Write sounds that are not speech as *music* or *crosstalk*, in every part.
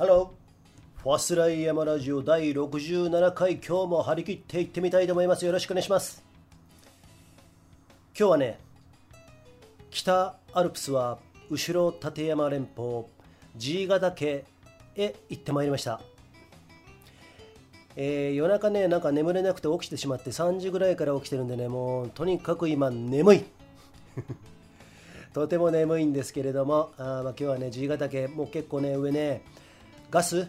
ハローファスライヤマラジオ第67回今日も張り切っていってみたいと思います。よろしくお願いします。今日はね北アルプスは後ろ立山連峰 G ヶ岳へ行ってまいりました。えー、夜中ねなんか眠れなくて起きてしまって3時ぐらいから起きてるんでねもうとにかく今眠い。*laughs* とても眠いんですけれどもあま今日はね G ヶ岳もう結構ね上ねガス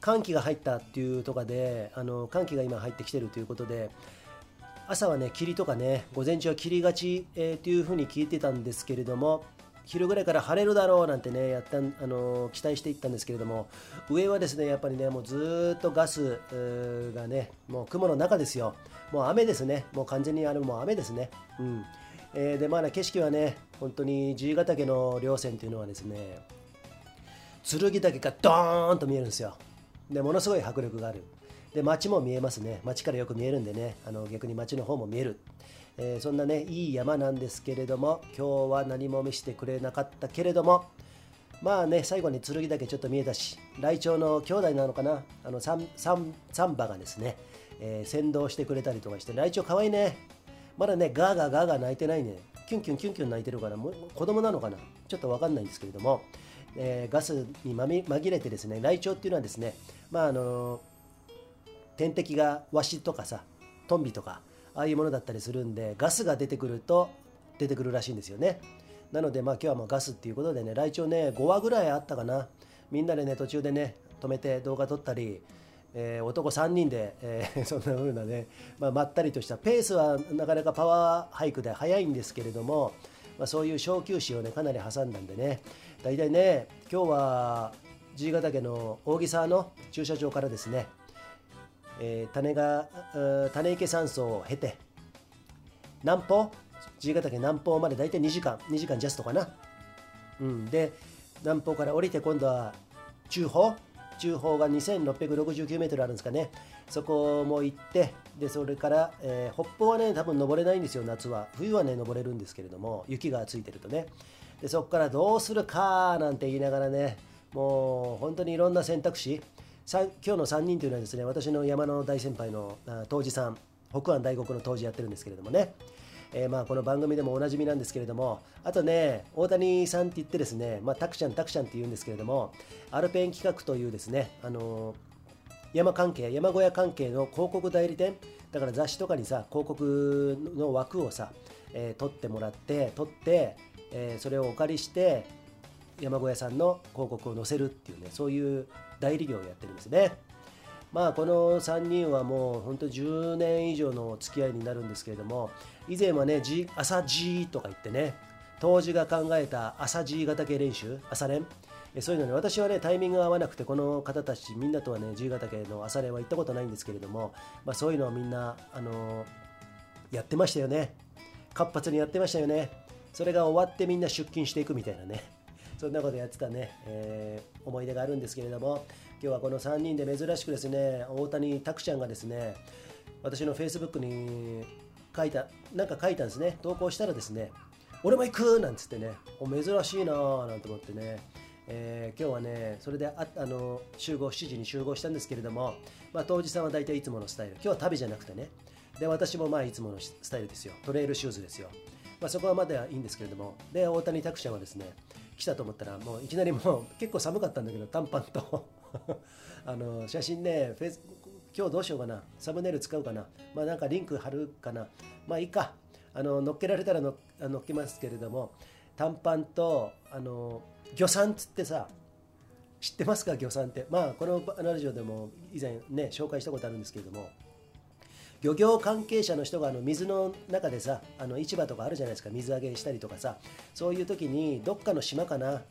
寒気が入ったっていうとかであの寒気が今入ってきてるということで朝はね霧とかね午前中は霧がち、えー、というふうに聞いてたんですけれども昼ぐらいから晴れるだろうなんてねやったあの期待していったんですけれども上はですねやっぱりねもうずっとガスがねもう雲の中ですよ。もう雨ですね。もう完全にあれもう雨ですね。うん。えー、でまあ景色はね本当に G ヶ岳の稜線というのはですね剣岳がドーンと見えるんですよ。でものすごい迫力がある。で街も見えますね。街からよく見えるんでね。あの逆に街の方も見える、えー、そんなねいい山なんですけれども今日は何も見せてくれなかったけれどもまあね最後に剣岳ちょっと見えたしライチョウの兄弟なのかな。あのサンサンサンバがですね、えー、先導してくれたりとかしてライチョウかわいいね。まだねガーガーガーガー泣いてないね。キュンキュンキュンキュン泣いてるからもう子供なのかな。ちょっと分かんないんですけれどもえー、ガスにまみ紛れてですねライチョウっていうのはですねまああの天敵がワシとかさトンビとかああいうものだったりするんでガスが出てくると出てくるらしいんですよね。なのでまあ今日はもうガスっていうことでねライチョウね5羽ぐらいあったかな。みんなでね途中でね止めて動画撮ったりえー、男3人で、えー、*laughs* そんな風なね、まあ、まったりとしたペースはなかなかパワーハイクで速いんですけれども、まあ、そういう小休止をねかなり挟んだんでね大体ね今日は G ヶ岳の扇沢の駐車場からですね、えー、種が種池山荘を経て南方 G ヶ岳南方まで大体2時間2時間ジャストかな、うん、で南方から降りて今度は中方中方が2669メートルあるんですかね。そこも行ってでそれから、えー、北方はね多分登れないんですよ夏は。冬はね登れるんですけれども雪がついてるとね。でそこからどうするかなんて言いながらねもう本当にいろんな選択肢。今日の3人というのはですね私の山の大先輩の杜氏さん北安大国の杜氏やってるんですけれどもね、えー、まあこの番組でもおなじみなんですけれどもあとね大谷さんって言ってですね、まあ、タクちゃんタクちゃんって言うんですけれどもアルペン企画というですねあの、山関係山小屋関係の広告代理店だから雑誌とかにさ広告の枠をさ、えー、取ってもらって取ってえー、それをお借りして山小屋さんの広告を載せるっていうねそういう代理業をやってるんですねまあこの3人はもう本当10年以上の付き合いになるんですけれども以前はね、朝 G とか言ってね当時が考えた朝 G 型系練習朝練そういうのね、私はね、タイミングが合わなくて、この方たち、みんなとはね、G 型系の朝練は行ったことないんですけれども、まあ、そういうのはみんな、あのー、やってましたよね。活発にやってましたよね。それが終わってみんな出勤していくみたいなね。*laughs* そんなことやってたね、えー、思い出があるんですけれども今日はこの3人で珍しくですね大谷拓ちゃんがですね私のフェイスブックに書いたなんか書いたんですね。投稿したらですね俺も行くなんつってね珍しいなーなんて思ってね。えー、今日はね、それでああの集合7時に集合したんですけれども、まあ、当時さんは大体いつものスタイル、今日は旅じゃなくてね、で私もまあいつものスタイルですよ、トレイルシューズですよ。まあ、そこはまだいいんですけれども。で大谷拓ちゃんはですね来たと思ったらもういきなりもう結構寒かったんだけど短パンと。*laughs* あの写真ねフェイス今日どうしようかな。サムネイル使うかな。まあなんかリンク貼るかな。まあいいか。あの乗っけられたらの乗っけますけれども短パンとあの魚山つってさ知ってますか？魚山って。まあこのラジオでも以前ね紹介したことあるんですけれども。漁業関係者の人があの水の中でさあの市場とかあるじゃないですか。水揚げしたりとかさ。そういう時にどっかの島かな。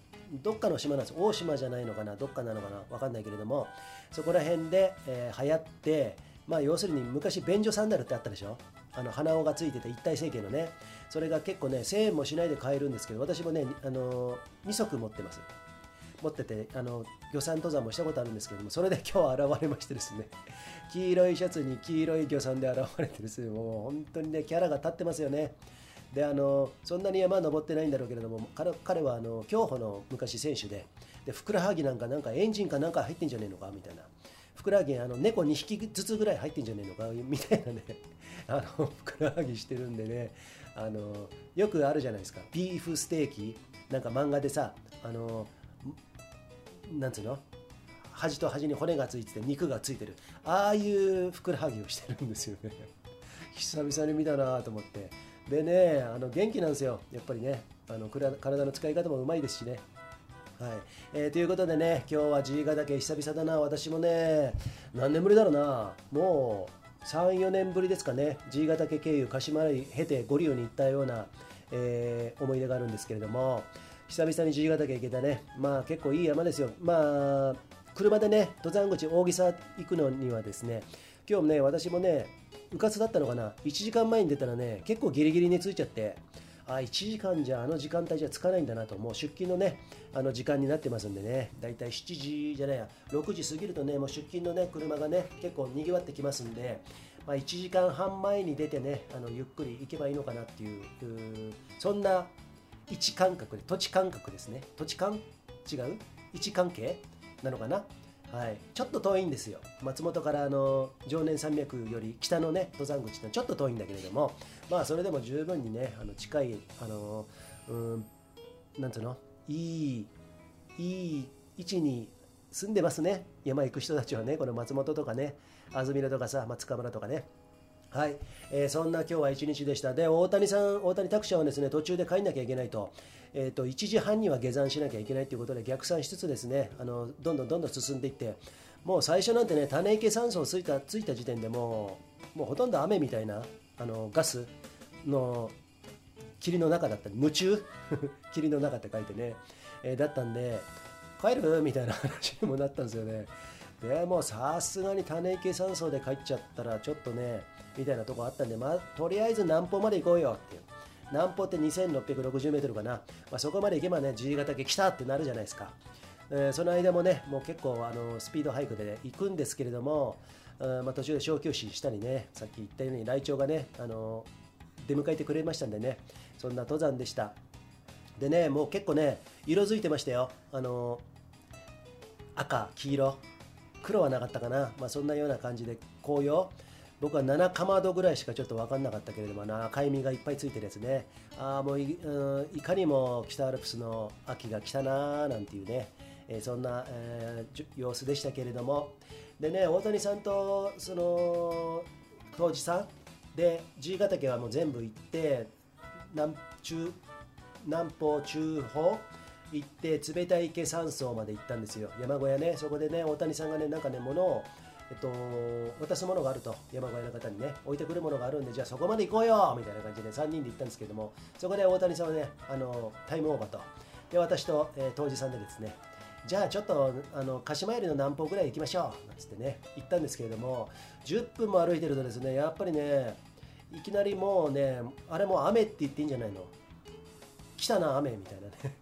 どっかの島なんです。大島じゃないのかな。どっかなのかな。分かんないけれども。そこら辺で、えー、流行ってまあ要するに昔便所サンダルってあったでしょ。あの鼻緒がついてて一体成形のね。それが結構ね1000円もしないで買えるんですけど私もね、あのー、2足持ってます。持っててあの漁山登山もしたことあるんですけどもそれで今日現れましてですね *laughs* 黄色いシャツに黄色い漁山で現れてですねもう本当にねキャラが立ってますよね。であのそんなに山登ってないんだろうけれども彼はあの競歩の昔選手ででふくらはぎなんかなんかエンジンかなんか入ってんじゃねえのかみたいな。ふくらはぎあの猫2匹ずつぐらい入ってんじゃねえのかみたいなねあのふくらはぎしてるんでねあのよくあるじゃないですか。ビーフステーキ。なんか漫画でさあのなんつうの？端と端に骨がついてて肉がついてる。ああいうふくらはぎをしてるんですよね。*laughs* 久々に見たなと思って。でねあの元気なんですよ。やっぱりね。あの体の使い方もうまいですしね。はい。えー、ということでね、今日は G ヶ岳久々だな、私もね、何年ぶりだろうな、もう3、4年ぶりですかね、G ヶ岳経由、鹿島来経て五竜に行ったような、えー、思い出があるんですけれども、久々に G ヶ岳行けたね、まあ結構いい山ですよ。まあ車でね、登山口、大木沢行くのにはですね、今日もね、私もね、うかつだったのかな、1時間前に出たらね、結構ギリギリに着いちゃって、あ、1時間じゃあの時間帯じゃ着かないんだなと、もう出勤のね、あの時間になってますんでね、だいたい7時じゃないや、6時過ぎるとね、もう出勤のね、車がね、結構にぎわってきますんで、まあ、1時間半前に出てね、あのゆっくり行けばいいのかなっていう、うそんな位置感覚で、土地感覚ですね。土地感？違う？位置関係なのかな？はい、ちょっと遠いんですよ。松本からあの常年山脈より北のね登山口ってちょっと遠いんだけれどもまあそれでも十分にねあの近いあのうんなんつうの？いいいい位置に住んでますね。山行く人たちはねこの松本とかね安曇野とかさ松川村とかね。はい、えー、そんな今日は一日でした。で、大谷さん、大谷拓也はですね、途中で帰んなきゃいけないと、えーと、1時半には下山しなきゃいけないということで、逆算しつつですね、あのどんどんどんどん進んでいって、もう最初なんてね、種池酸素をついたついた時点でもう、もうほとんど雨みたいなあのガスの霧の中だったり、夢中？*laughs* 霧の中って書いてね、えー、だったんで、帰る？みたいな話にもなったんですよね。でもさすがに種池酸素で帰っちゃったら、ちょっとね、みたいなとこあったんで、まあ、とりあえず南方まで行こうよっていう。南方って2660メートルかな、まあ、そこまで行けばね、G 型家来たってなるじゃないですか。えー、その間もね、もう結構あのスピードハイクで行くんですけれども、まあ、途中で小休止したりね、さっき言ったように、ライチョウがね、あの出迎えてくれましたんでね、そんな登山でした。でね、もう結構ね、色づいてましたよ。あの赤、黄色、黒はなかったかな、まあ、そんなような感じで紅葉。僕は7かまどぐらいしかちょっと分かんなかったけれども赤い実がいっぱいついてるやつね。ああもうい,、うん、いかにも北アルプスの秋が来たなーなんていうね、えー、そんな、えー、様子でしたけれども。でね大谷さんとその当時さんで G ヶ岳はもう全部行って南中南方中方行って冷たい池山荘まで行ったんですよ。山小屋ね。そこでね大谷さんがねなんかね物をえっと、渡すものがあると。山小屋の方にね。置いてくるものがあるんでじゃあそこまで行こうよみたいな感じで3人で行ったんですけども。そこで大谷さんはねあのタイムオーバーと。で私と、えー、当時さんでですねじゃあちょっとあの鹿島よりの南方ぐらい行きましょうなんつってね行ったんですけれども10分も歩いてるとですねやっぱりねいきなりもうねあれもう雨って言っていいんじゃないの？来たな雨みたいなね。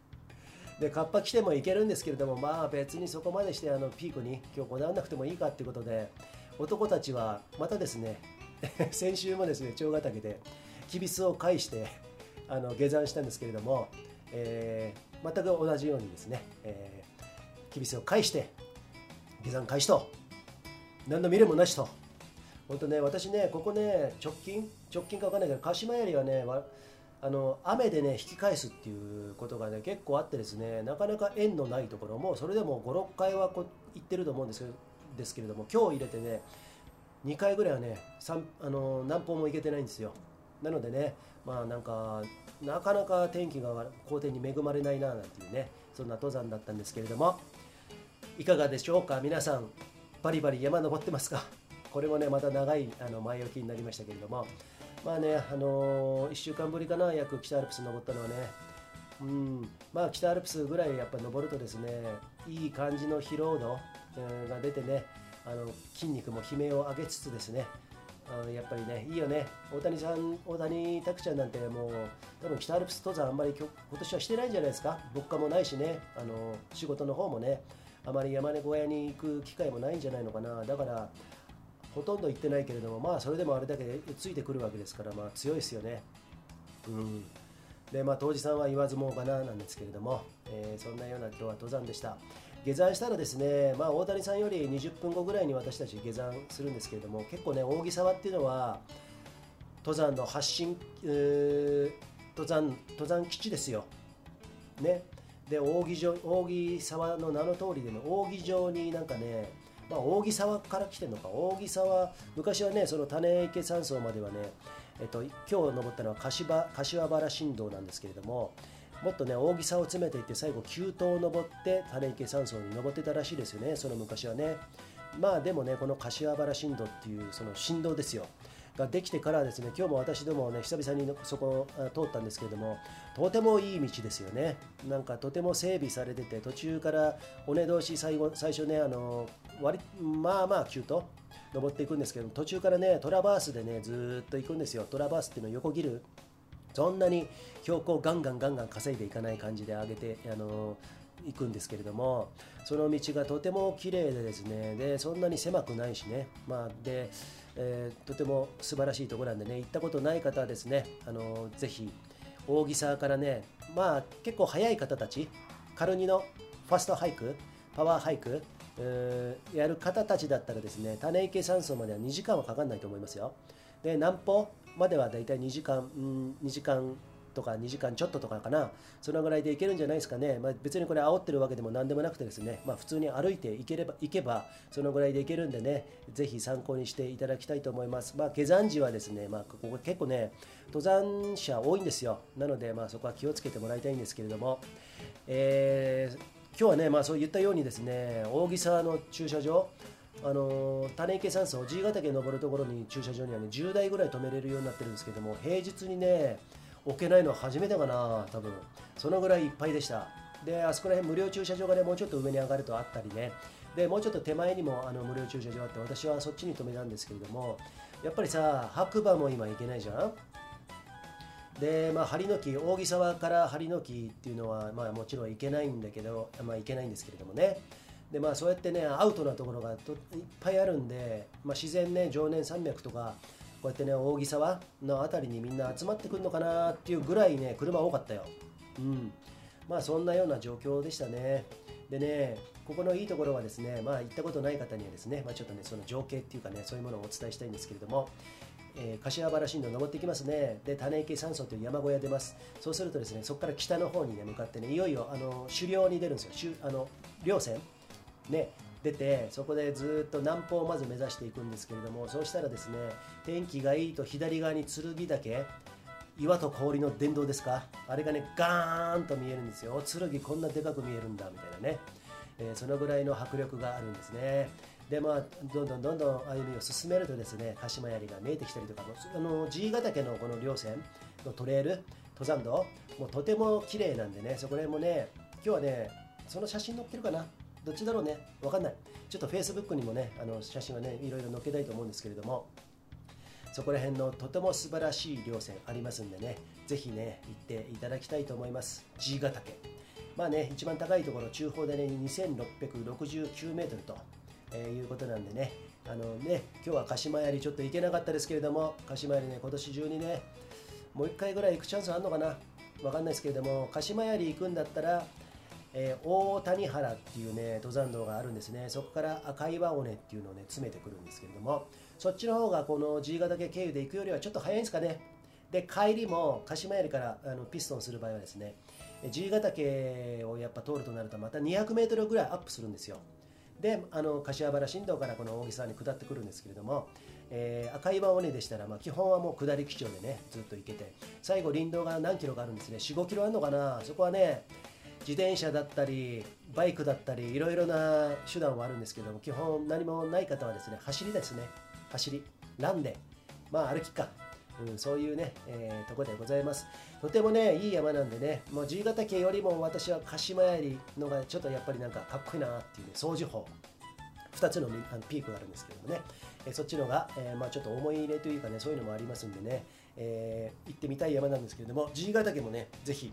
でカッパ来てもいけるんですけれどもまあ別にそこまでしてあのピークに今日こだわらなくてもいいかっていうことで男たちはまたですね *laughs* 先週もですね長ヶ岳できびすを返してあの下山したんですけれども、えー、全く同じようにですね、えー、きびすを返して下山開始と何の未練もなしと。本当ね私ねここね直近直近か分かんないけど鹿島槍はねあの雨でね引き返すっていうことがね結構あってですねなかなか縁のないところもそれでも56回はこ行ってると思うんですけですけれども今日入れてね2回ぐらいはねあの南方も行けてないんですよ。なのでねまあなんかなかなか天気が好天に恵まれないななんていうねそんな登山だったんですけれどもいかがでしょうか？皆さんバリバリ山登ってますか？これもねまた長いあの前置きになりましたけれども。まあね、あのー、1週間ぶりかな、約北アルプス登ったのはね、うん、まあ北アルプスぐらいやっぱ登るとですね、いい感じの疲労度、えー、が出てね、あの筋肉も悲鳴を上げつつですね、あのやっぱりね、いいよね、大谷さん、大谷拓ちゃんなんてもう、多分北アルプス登山あんまり今年はしてないんじゃないですか、物価もないしね、あの仕事の方もね、あまり山根小屋に行く機会もないんじゃないのかな、だから、ほとんど行ってないけれども、まあ、それでもあれだけついてくるわけですから、まあ、強いですよね。うん。でまあ当時さんは言わずもがななんですけれども、えー、そんなような今日は登山でした。下山したらですね、まあ、大谷さんより20分後ぐらいに私たち下山するんですけれども結構ね扇沢っていうのは登山の発信、登山登山基地ですよ。ね。で扇扇沢の名の通りでね扇状になんかねまあ、扇沢から来てるのか。扇沢昔はねその種池山荘まではね、えっと、今日登ったのは柏柏原新道なんですけれどももっとね扇沢を詰めていって最後急登を登って種池山荘に登ってたらしいですよね。その昔はね。まあでもねこの柏原新道っていうその振動ですよ。ができてからですね今日も私どもね久々にそこ通ったんですけれどもとてもいい道ですよね。なんかとても整備されてて途中から尾根通し最後最初ねあの割まあまあ急と登っていくんですけど途中からねトラバースでねずっと行くんですよ。トラバースっていうのを横切る。そんなに標高ガンガンガンガン稼いでいかない感じで上げてあの行くんですけれどもその道がとても綺麗でですね。でそんなに狭くないしね。まあで、えー、とても素晴らしいところなんでね行ったことない方はですねあのぜひ大木沢からねまあ結構早い方たちカルニのファストハイクパワーハイクやる方たちだったらですね種池山荘までは2時間はかかんないと思いますよ。で南方まではだいたい2時間、うん、2時間とか2時間ちょっととかかな、そのぐらいで行けるんじゃないですかね、まあ、別にこれ煽ってるわけでも何でもなくてですね、まあ、普通に歩いて行ければ行けば、そのぐらいで行けるんでね、ぜひ参考にしていただきたいと思います。まあ、下山時はですね、まあ、ここ結構ね、登山者多いんですよ。なので、まあ、そこは気をつけてもらいたいんですけれども、えー、今日はね、まあ、そう言ったようにですね、扇沢の駐車場、あの種池山荘、爺ヶ岳登るところに駐車場にはね10台ぐらい止めれるようになってるんですけども平日にね置けないのは初めてかな多分。そのぐらいいっぱいでした。であそこら辺無料駐車場がねもうちょっと上に上がるとあったりね。でもうちょっと手前にもあの無料駐車場あって私はそっちに止めたんですけれどもやっぱりさ白馬も今行けないじゃん？でまあ針の木扇沢から針の木っていうのはまあもちろん行けないんだけどまあ行けないんですけれどもね。でまあそうやってねアウトなところがいっぱいあるんで、まあ、自然ね常年山脈とかこうやってね扇沢の辺りにみんな集まってくるのかなっていうぐらいね車多かったよ。うん。まあそんなような状況でしたね。でねここのいいところはですねまあ行ったことない方にはですね、まあ、ちょっとねその情景っていうかねそういうものをお伝えしたいんですけれどもえー、柏原新道登ってきますね。で種池山荘という山小屋出ます。そうするとですねそこから北の方にね向かってねいよいよあの狩猟に出るんですよ。あの稜線。ね。出てそこでずっと南方をまず目指していくんですけれどもそうしたらですね天気がいいと左側に剣岳岩と氷の殿堂ですか？あれがねガーンと見えるんですよ。剣こんなでかく見えるんだみたいなね、えー、そのぐらいの迫力があるんですね。でまあどんどんどんどん歩みを進めるとですね鹿島槍が見えてきたりとかあの爺ヶ岳のこの稜線のトレイル登山道もうとても綺麗なんでねそこら辺もね今日はねその写真載っけるかな？どっちだろうね？わかんない。ちょっと Facebook にもねあの写真はねいろいろ載っけたいと思うんですけれども。そこら辺のとても素晴らしい稜線ありますんでねぜひね行っていただきたいと思います。爺ヶ岳。まあね一番高いところ中方でね2669メートルと、えー、いうことなんでね。あのね今日は鹿島槍ちょっと行けなかったですけれども鹿島槍ね今年中にねもう1回ぐらい行くチャンスあるのかな？わかんないですけれども鹿島槍行くんだったらえー、大谷原っていうね登山道があるんですね。そこから赤岩尾根っていうのをね詰めてくるんですけれどもそっちの方がこの G 型岳経由で行くよりはちょっと早いんですかね。で帰りも鹿島槍からあのピストンする場合はですね G 型岳をやっぱ通るとなるとまた 200m ぐらいアップするんですよ。であの柏原新道からこの大木沢に下ってくるんですけれども、えー、赤岩尾根でしたら、まあ、基本はもう下り基調でねずっと行けて最後林道が何キロかあるんですね。4 5キロあるのかな。そこはね自転車だったりバイクだったりいろいろな手段はあるんですけども基本何もない方はですね走りですね。走り。ランで。まあ歩きか、うん、そういうね、えー、とこでございます。とてもねいい山なんでねもう G 型系よりも私は鹿島槍のがちょっとやっぱりなんかかっこいいなっていうね掃除法。2つのピークがあるんですけどもね、えそっちのが、えー、まあ、ちょっと思い入れというかねそういうのもありますんでね、えー、行ってみたい山なんですけれども G 型家もねぜひ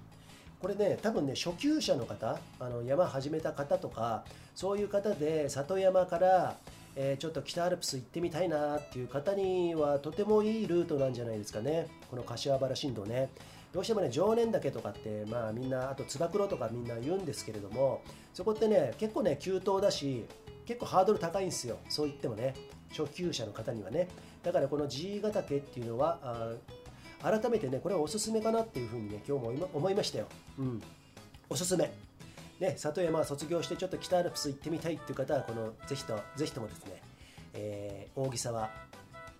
これね多分ね初級者の方あの山始めた方とかそういう方で里山から、えー、ちょっと北アルプス行ってみたいなっていう方にはとてもいいルートなんじゃないですかね。この柏原新道ね。どうしてもね常念岳とかってまあみんなあとつば九郎とかみんな言うんですけれどもそこってね結構ね急登だし結構ハードル高いんですよ。そう言ってもね初級者の方にはね。だからこの G ヶ岳っていうのは改めてねこれはおすすめかなっていうふうにね今日も思いましたよ、うん、おすすめ。ね、里山卒業してちょっと北アルプス行ってみたいっていう方はこのぜひとぜひともですね、えー、扇沢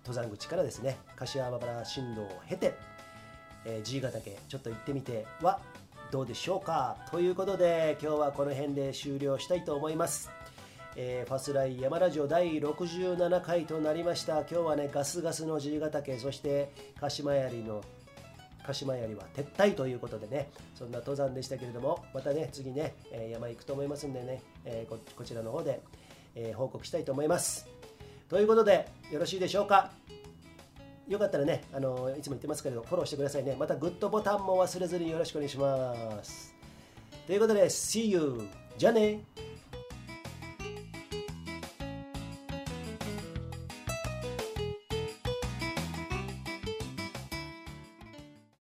登山口からですね柏原新道を経て、えー、G ヶ岳ちょっと行ってみてはどうでしょうか。ということで今日はこの辺で終了したいと思います、えー、ファスライ山ラジオ第67回となりました今日はねガスガスの G ヶ岳そして鹿島槍の鹿島槍は撤退ということでねそんな登山でしたけれどもまたね次ね、え山行くと思いますんでね、えここちらの方で、え報告したいと思いますということでよろしいでしょうか？よかったらね、あのいつも言ってますけど、フォローしてくださいね。またグッドボタンも忘れずによろしくお願いします。ということで、See you! じゃあね